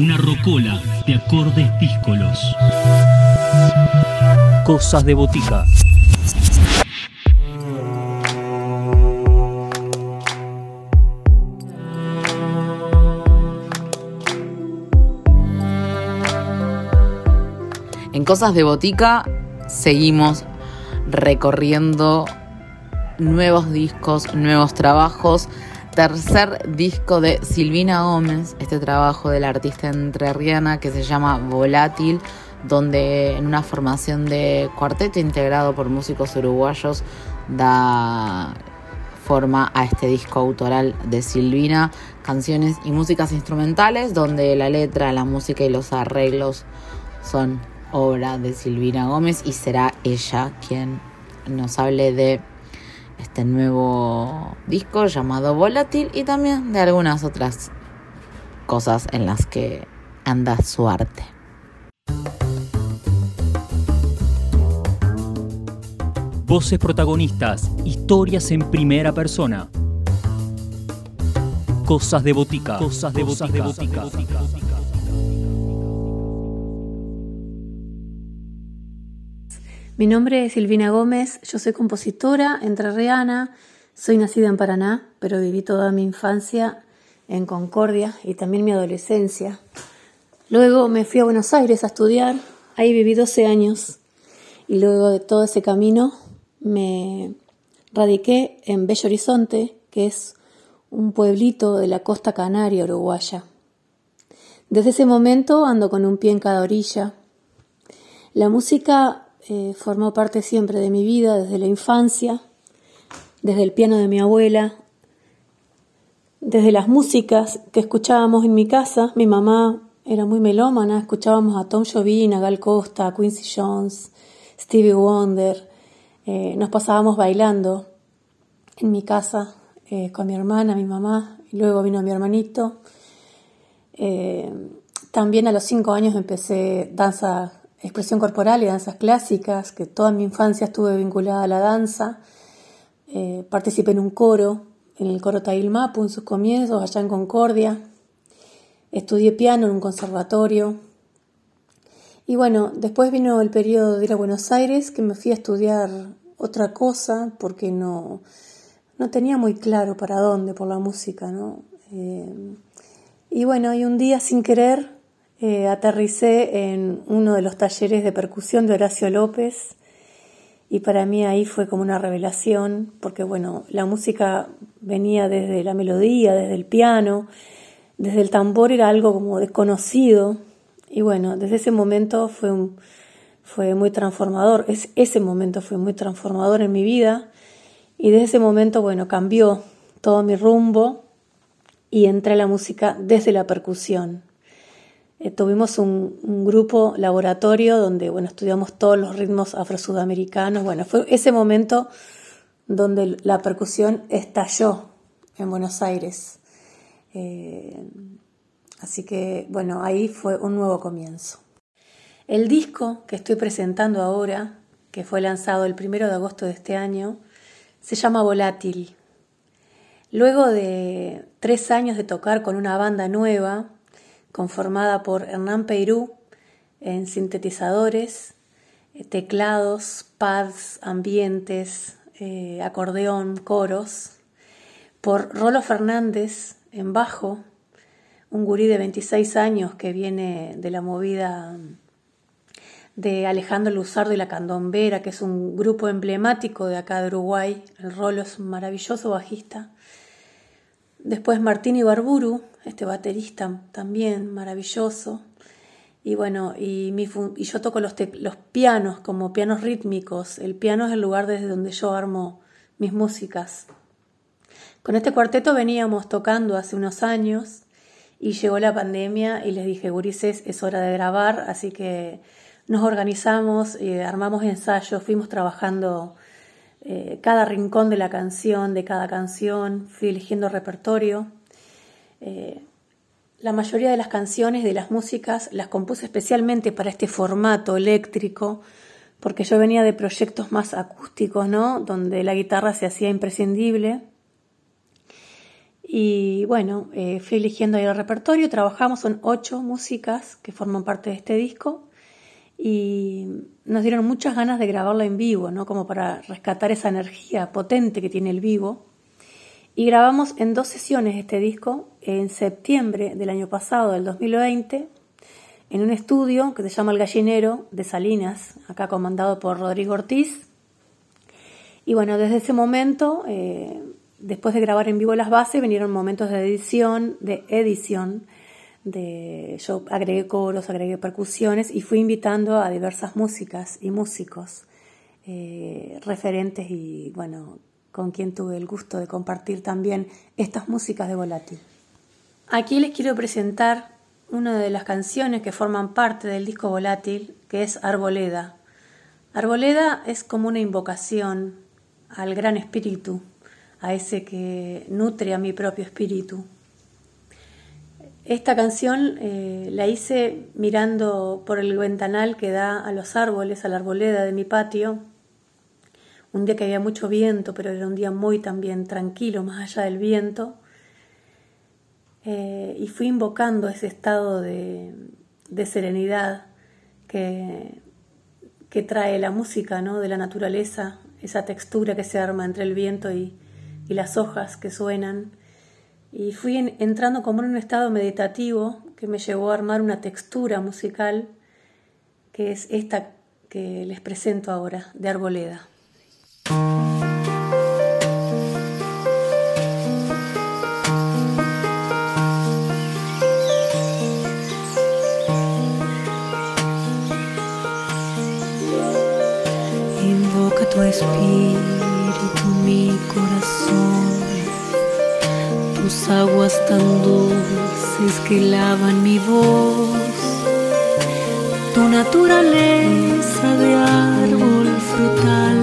Una rocola de acordes díscolos. Cosas de botica. En Cosas de Botica seguimos recorriendo nuevos discos, nuevos trabajos. Tercer disco de Silvina Gómez, este trabajo de la artista entrerriana que se llama Volátil, donde en una formación de cuarteto integrado por músicos uruguayos da forma a este disco autoral de Silvina, canciones y músicas instrumentales, donde la letra, la música y los arreglos son obra de Silvina Gómez y será ella quien nos hable de este nuevo disco llamado Volátil y también de algunas otras cosas en las que anda su arte. Voces protagonistas, historias en primera persona. Cosas de botica. Cosas de botica. Mi nombre es Silvina Gómez, yo soy compositora entrerriana, soy nacida en Paraná, pero viví toda mi infancia en Concordia y también mi adolescencia. Luego me fui a Buenos Aires a estudiar, ahí viví 12 años y luego de todo ese camino me radiqué en Bello Horizonte, que es un pueblito de la costa canaria uruguaya. Desde ese momento ando con un pie en cada orilla. La música eh, formó parte siempre de mi vida desde la infancia, desde el piano de mi abuela, desde las músicas que escuchábamos en mi casa. Mi mamá era muy melómana, escuchábamos a Tom Jobim, a Gal Costa, a Quincy Jones, Stevie Wonder. Eh, nos pasábamos bailando en mi casa eh, con mi hermana, mi mamá, y luego vino mi hermanito. también a los cinco años empecé danza expresión corporal y danzas clásicas, que toda mi infancia estuve vinculada a la danza. Eh, participé en un coro, en el coro Tailmapu en sus comienzos, allá en Concordia. Estudié piano en un conservatorio. Y bueno, después vino el periodo de ir a Buenos Aires, que me fui a estudiar otra cosa, porque no, no tenía muy claro para dónde por la música, ¿no? Eh, y bueno, y un día sin querer eh, aterricé en uno de los talleres de percusión de Horacio López y para mí ahí fue como una revelación, porque bueno, la música venía desde la melodía, desde el piano, desde el tambor era algo como desconocido y bueno, desde ese momento fue, fue muy transformador, es, ese momento fue muy transformador en mi vida y desde ese momento, bueno, cambió todo mi rumbo y entré a la música desde la percusión. Eh, tuvimos un, grupo laboratorio donde bueno, estudiamos todos los ritmos afro-sudamericanos. Bueno, fue ese momento donde la percusión estalló en Buenos Aires. Eh, así que bueno, ahí fue un nuevo comienzo. El disco que estoy presentando ahora, que fue lanzado el primero de agosto de este año, se llama Volátil. Luego de tres años de tocar con una banda nueva, conformada por Hernán Peirú en sintetizadores, eh, teclados, pads, ambientes, eh, acordeón, coros, por Rolo Fernández en bajo, un gurí de 26 años que viene de la movida de Alejandro Luzardo y la Candombera, que es un grupo emblemático de acá de Uruguay. El Rolo es un maravilloso bajista. Después Martín Ibarburu, este baterista también maravilloso. Y bueno, y, yo toco los, los pianos como pianos rítmicos. El piano es el lugar desde donde yo armo mis músicas. Con este cuarteto veníamos tocando hace unos años y llegó la pandemia y les dije, Gurises, es hora de grabar, así que nos organizamos, eh, armamos ensayos, fuimos trabajando eh, cada rincón de la canción, de cada canción, fui eligiendo repertorio. Eh, la mayoría de las canciones, de las músicas, las compuse especialmente para este formato eléctrico, porque yo venía de proyectos más acústicos, ¿no? Donde la guitarra se hacía imprescindible. Y bueno, eh, fui eligiendo el repertorio, trabajamos, son ocho músicas que forman parte de este disco y nos dieron muchas ganas de grabarlo en vivo, ¿no? Como para rescatar esa energía potente que tiene el vivo. Y grabamos en dos sesiones este disco, en septiembre del año pasado, del 2020, en un estudio que se llama El Gallinero de Salinas, acá comandado por Rodrigo Ortiz. Y bueno, desde ese momento, eh, después de grabar en vivo las bases, vinieron momentos de edición, de edición, de, yo agregué coros, agregué percusiones y fui invitando a diversas músicas y músicos eh, referentes y bueno, con quien tuve el gusto de compartir también estas músicas de Volátil. Aquí les quiero presentar una de las canciones que forman parte del disco Volátil, que es Arboleda. Arboleda es como una invocación al gran espíritu, a ese que nutre a mi propio espíritu. Esta canción eh, la hice mirando por el ventanal que da a los árboles, a la arboleda de mi patio, un día que había mucho viento, pero era un día muy también tranquilo, más allá del viento. Eh, y fui invocando ese estado de, serenidad que, trae la música ¿no? de la naturaleza, esa textura que se arma entre el viento y las hojas que suenan. Y fui entrando como en un estado meditativo que me llevó a armar una textura musical que es esta que les presento ahora, de Arboleda. Invoca tu espíritu, mi corazón, tus aguas tan dulces que lavan mi voz, tu naturaleza de árbol frutal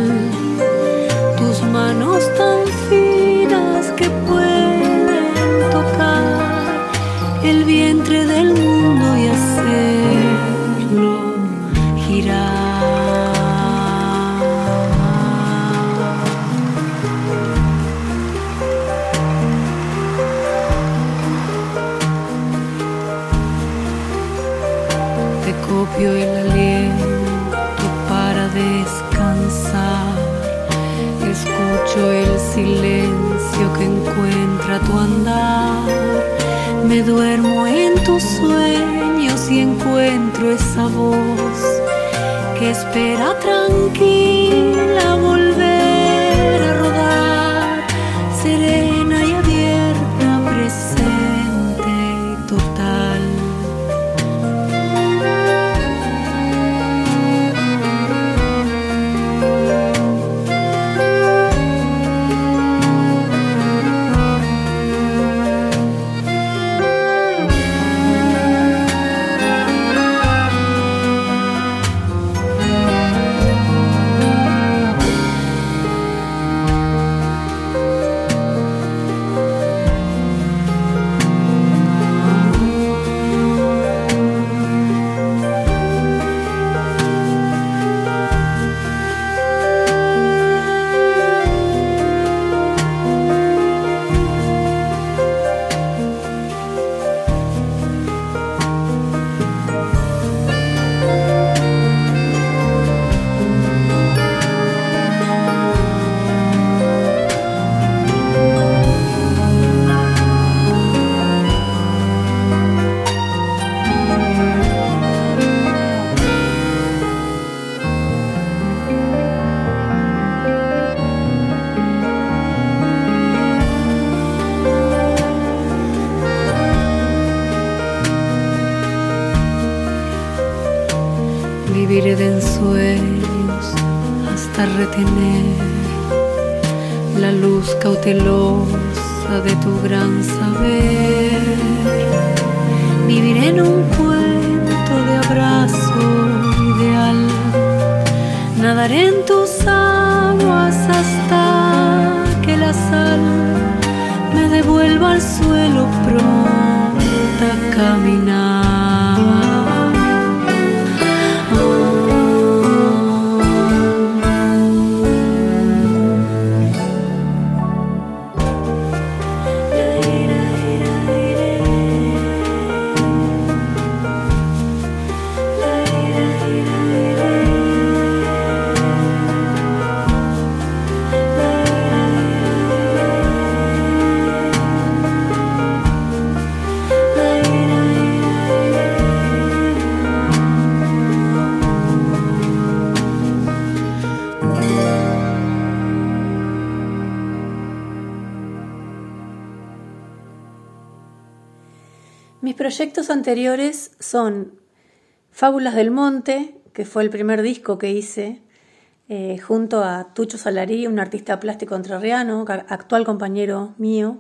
cautelosa de tu gran son Fábulas del Monte, que fue el primer disco que hice eh, junto a Tucho Salarí, un artista plástico entrerriano, actual compañero mío,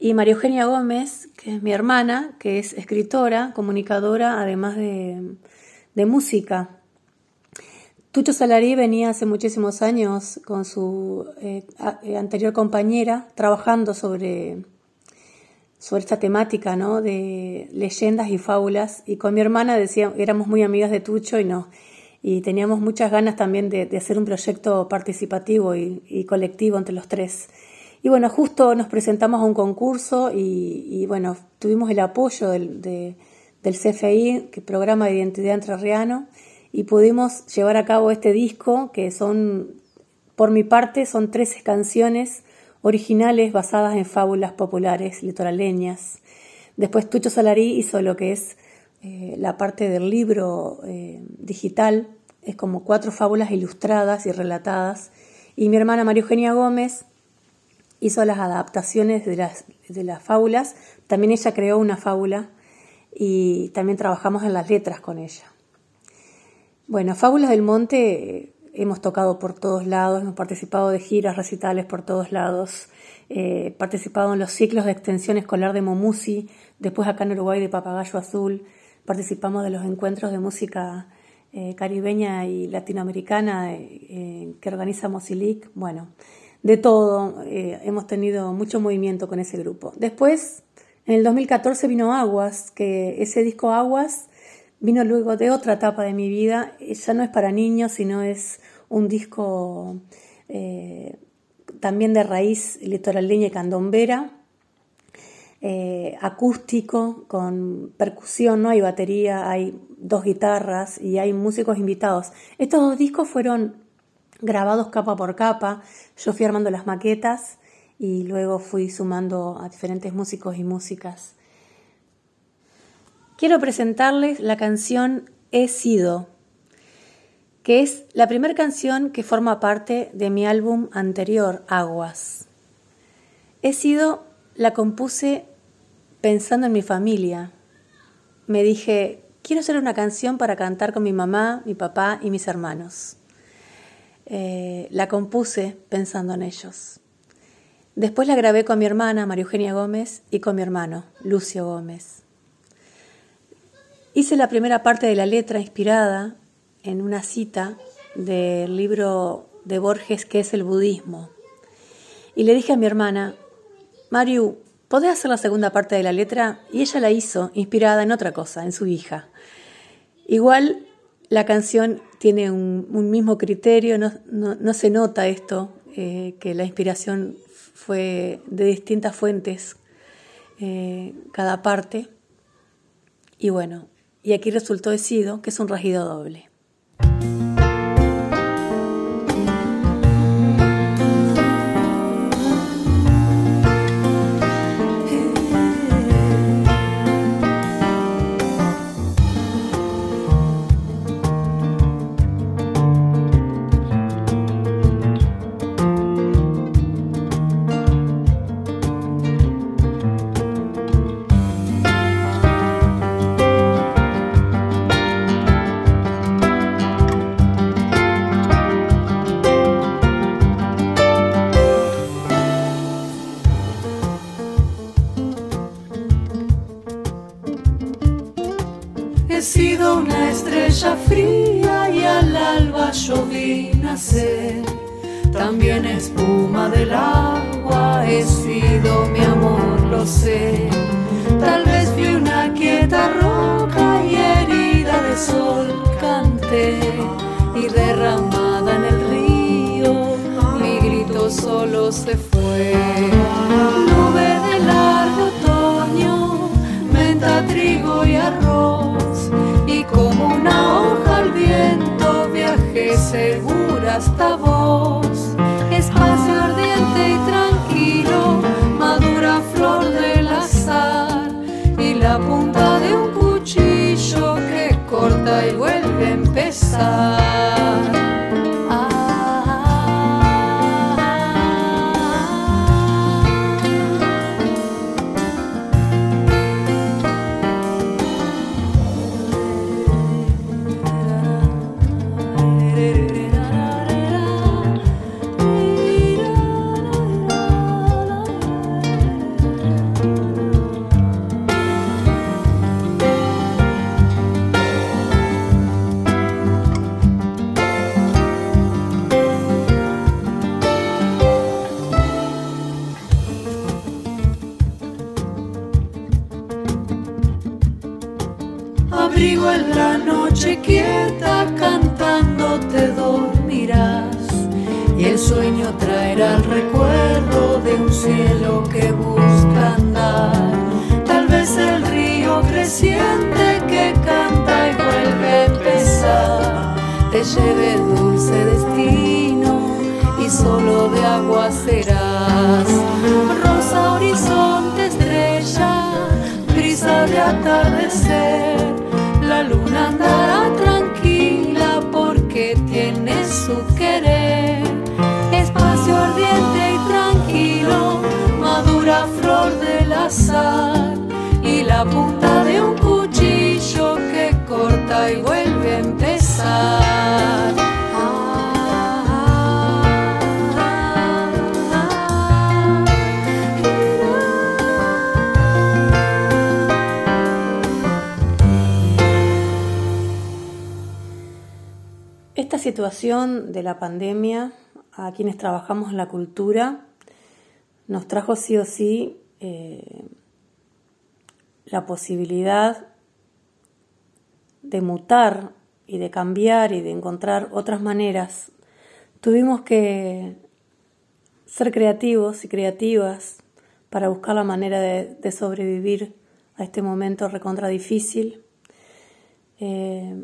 y María Eugenia Gómez, que es mi hermana, que es escritora, comunicadora, además de, música. Tucho Salarí venía hace muchísimos años con su eh, eh, anterior compañera trabajando sobre, sobre esta temática ¿no? de leyendas y fábulas. Y con mi hermana decía, éramos muy amigas de Tucho y no y teníamos muchas ganas también de, hacer un proyecto participativo y, colectivo entre los tres. Y bueno, justo nos presentamos a un concurso y, bueno, tuvimos el apoyo del, del CFI, que Programa de Identidad Entrerriano, y pudimos llevar a cabo este disco, que son, por mi parte, son 13 canciones originales basadas en fábulas populares litoraleñas. Después Tucho Salarí hizo lo que es eh, la parte del libro eh, digital, es como cuatro fábulas ilustradas y relatadas. Y mi hermana María Eugenia Gómez hizo las adaptaciones de las, de las fábulas. También ella creó una fábula y también trabajamos en las letras con ella. Bueno, Fábulas del Monte hemos tocado por todos lados, hemos participado de giras, recitales por todos lados, eh, participado en los ciclos de extensión escolar de Momusi, después acá en Uruguay de Papagayo Azul, participamos de los encuentros de música eh, caribeña y latinoamericana eh, que organiza Mosilic. Bueno, de todo, hemos tenido mucho movimiento con ese grupo. Después, en el 2014 vino Aguas, que ese disco Aguas vino luego de otra etapa de mi vida. Ya no es para niños, sino es un disco también de raíz litoraleña y candombera eh, acústico, con percusión, no hay batería, hay dos guitarras y hay músicos invitados. Estos dos discos fueron grabados capa por capa, yo fui armando las maquetas y luego fui sumando a diferentes músicos y músicas. Quiero presentarles la canción He sido, que es la primera canción que forma parte de mi álbum anterior, Aguas. He sido la compuse pensando en mi familia. Me dije, quiero hacer una canción para cantar con mi mamá, mi papá y mis hermanos. Eh, la compuse pensando en ellos. Después la grabé con mi hermana, María Eugenia Gómez, y con mi hermano, Lucio Gómez. Hice la primera parte de la letra inspirada en una cita del libro de Borges que es el budismo. Y le dije a mi hermana, Mariu, ¿podés hacer la segunda parte de la letra? Y ella la hizo, inspirada en otra cosa, en su hija. Igual la canción tiene un, mismo criterio, no, se nota esto, eh, que la inspiración fue de distintas fuentes, eh, cada parte. Y bueno, y aquí resultó decido que es un rajido doble. esta voz, espacio ardiente y tranquilo, madura flor del azar y la punta de un cuchillo que corta y vuelve a empezar. Cantando te dormirás. Y el sueño traerá el recuerdo de un cielo que busca andar. Tal vez el río creciente que canta y vuelve a empezar, te lleve dulce destino y solo de agua serás. Rosa horizonte estrella, brisa de atardecer, la luna andará porque querer. Espacio ardiente y tranquilo, madura flor del azar y la punta de un cuchillo que corta y vuelve a empezar. Situación de la pandemia a quienes trabajamos en la cultura nos trajo sí o sí eh, la posibilidad de mutar y de cambiar y de encontrar otras maneras. Tuvimos que ser creativos y creativas para buscar la manera de, sobrevivir a este momento recontra difícil. Eh,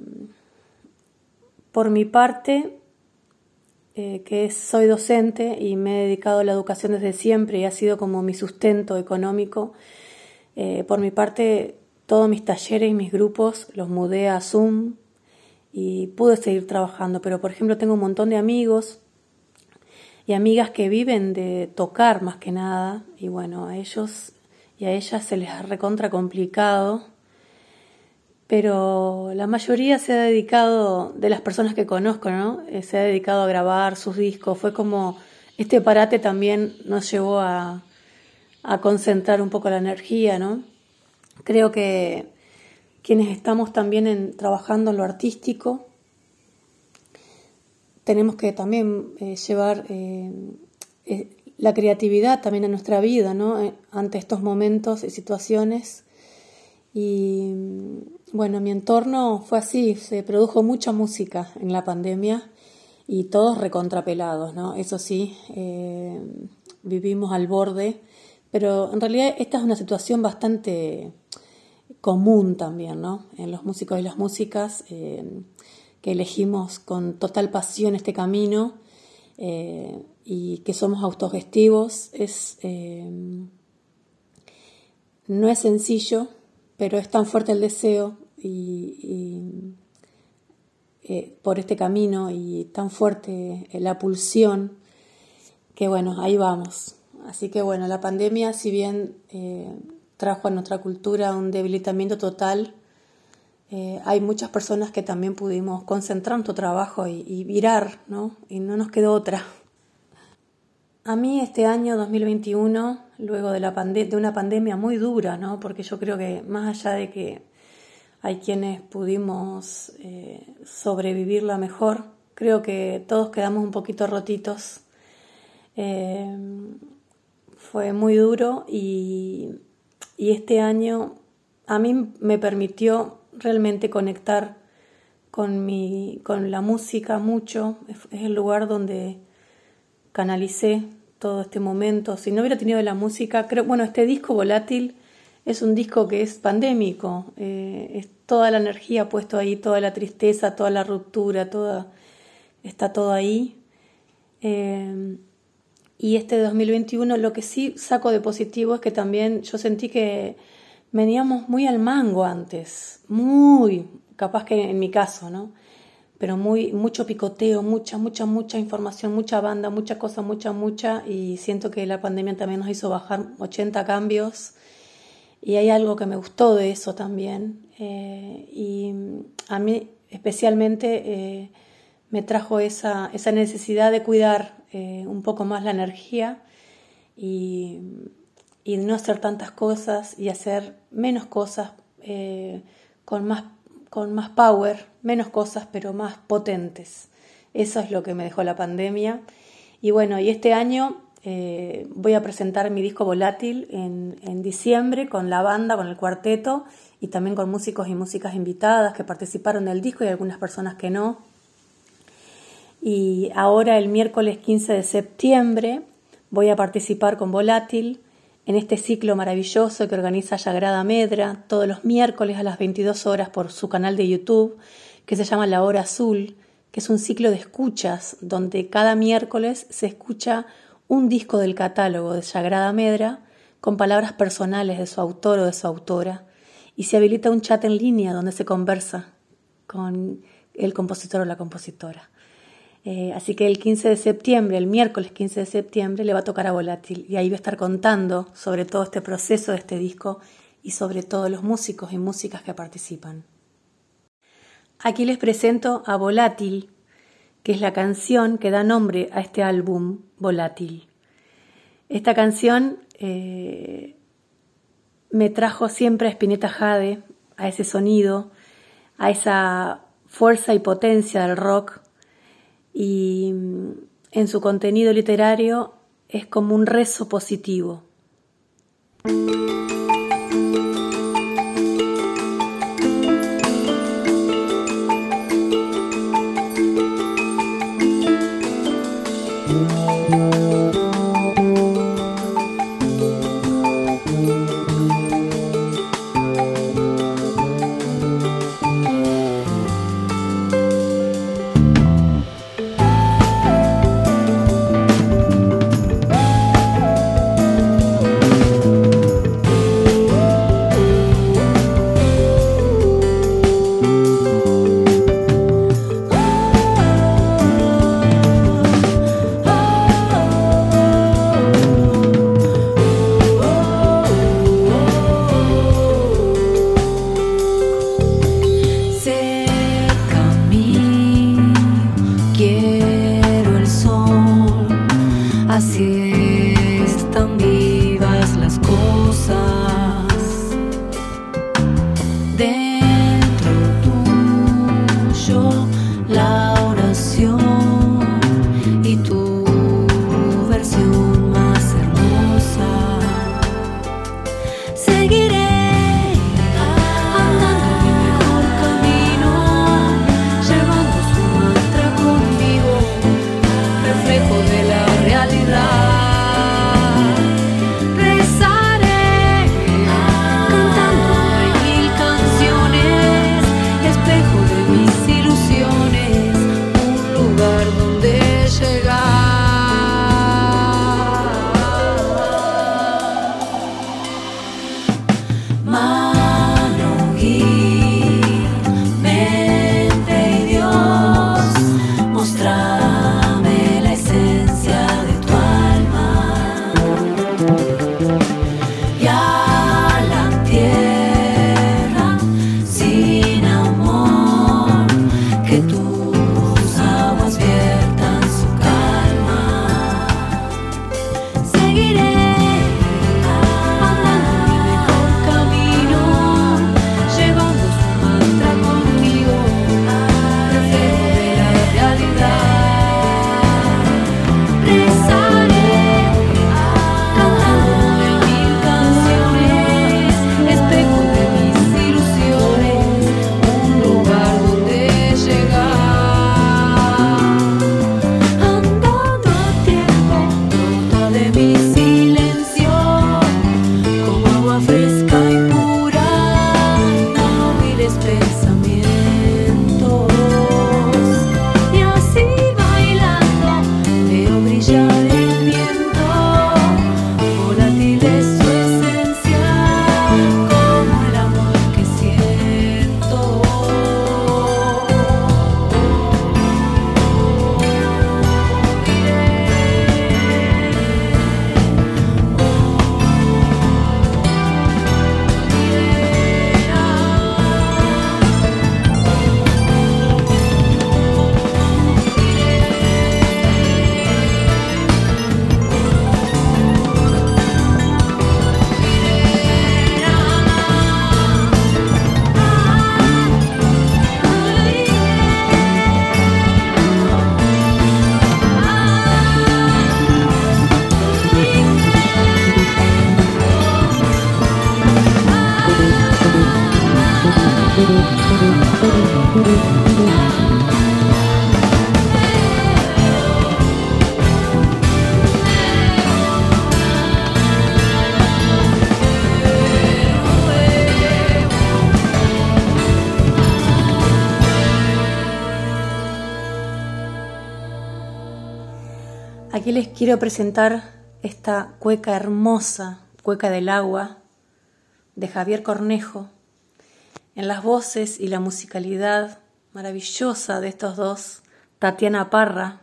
por mi parte, eh, que soy docente y me he dedicado a la educación desde siempre y ha sido como mi sustento económico, eh, por mi parte, todos mis talleres y mis grupos los mudé a Zoom y pude seguir trabajando, pero por ejemplo tengo un montón de amigos y amigas que viven de tocar más que nada y bueno, a ellos y a ellas se les ha recontra complicado pero la mayoría se ha dedicado, de las personas que conozco, ¿no? Eh, se ha dedicado a grabar sus discos. Fue como, este parate también nos llevó a, concentrar un poco la energía, ¿no? Creo que quienes estamos también trabajando en lo artístico, tenemos que también eh, llevar eh, la creatividad también a nuestra vida, ¿no? Ante estos momentos y situaciones. Y bueno, mi entorno fue así, se produjo mucha música en la pandemia y todos recontrapelados, ¿no? Eso sí, eh, vivimos al borde, pero en realidad esta es una situación bastante común también, ¿no? En los músicos y las músicas eh, que elegimos con total pasión este camino eh, y que somos autogestivos, es, no es sencillo, pero es tan fuerte el deseo y, eh, por este camino y tan fuerte la pulsión que bueno, ahí vamos. Así que bueno, la pandemia, si bien eh, trajo a nuestra cultura un debilitamiento total, eh, hay muchas personas que también pudimos concentrar nuestro trabajo y virar, ¿no? Y no nos quedó otra. A mí este año 2021, luego de, la de una pandemia muy dura, ¿no? Porque yo creo que más allá de que hay quienes pudimos eh, sobrevivirla mejor, creo que todos quedamos un poquito rotitos. Eh, fue muy duro y, y este año a mí me permitió realmente conectar con, mi, con la música mucho. Es, el lugar donde canalicé todo este momento. Si no hubiera tenido la música, creo, bueno, este disco volátil es un disco que es pandémico. Eh, es toda la energía puesto ahí, toda la tristeza, toda la ruptura, toda, está todo ahí. Eh, y este 2021 lo que sí saco de positivo es que también yo sentí que veníamos muy al mango antes, muy, capaz que en mi caso, ¿no? Pero muy, mucho picoteo, mucha, mucha, mucha información, mucha banda, mucha cosa, mucha, mucha, y siento que la pandemia también nos hizo bajar 80 cambios, y hay algo que me gustó de eso también, eh, y a mí especialmente eh, me trajo esa, esa necesidad de cuidar eh, un poco más la energía y, y, no hacer tantas cosas y hacer menos cosas con, más, con más power, menos cosas pero más potentes. Eso es lo que me dejó la pandemia. Y bueno, y este año Eh, voy a presentar mi disco Volátil en, en, diciembre con la banda, con el cuarteto y también con músicos y músicas invitadas que participaron del disco y algunas personas que no. Y ahora el miércoles 15 de septiembre voy a participar con Volátil en este ciclo maravilloso que organiza Yagrada Medra todos los miércoles a las 22 horas por su canal de YouTube, que se llama La Hora Azul, que es un ciclo de escuchas donde cada miércoles se escucha un disco del catálogo de Sagrada Medra con palabras personales de su autor o de su autora y se habilita un chat en línea donde se conversa con el compositor o la compositora. Eh, así que el 15 de septiembre, el miércoles 15 de septiembre, le va a tocar a Volátil y ahí va a estar contando sobre todo este proceso de este disco y sobre todos los músicos y músicas que participan. Aquí les presento a Volátil, que es la canción que da nombre a este álbum, Volátil. Esta canción eh, me trajo siempre a Spinetta Jade, a ese sonido, a esa fuerza y potencia del rock y mm, en su contenido literario es como un rezo positivo. de quiero presentar esta cueca hermosa, cueca del agua, de Javier Cornejo, en las voces y la musicalidad maravillosa de estos dos, Tatiana Parra,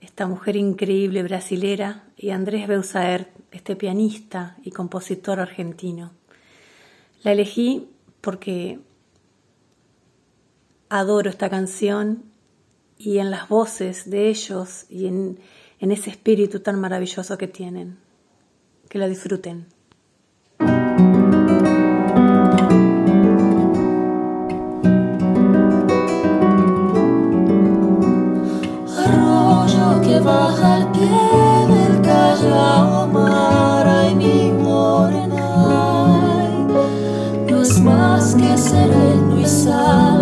esta mujer increíble brasilera, y Andrés Beusaert, este pianista y compositor argentino. La elegí porque adoro esta canción y en las voces de ellos y en, en ese espíritu tan maravilloso que tienen. Que la disfruten. Arroyo que baja al pie del callao mar, ay mi morena, no es más que sereno y sal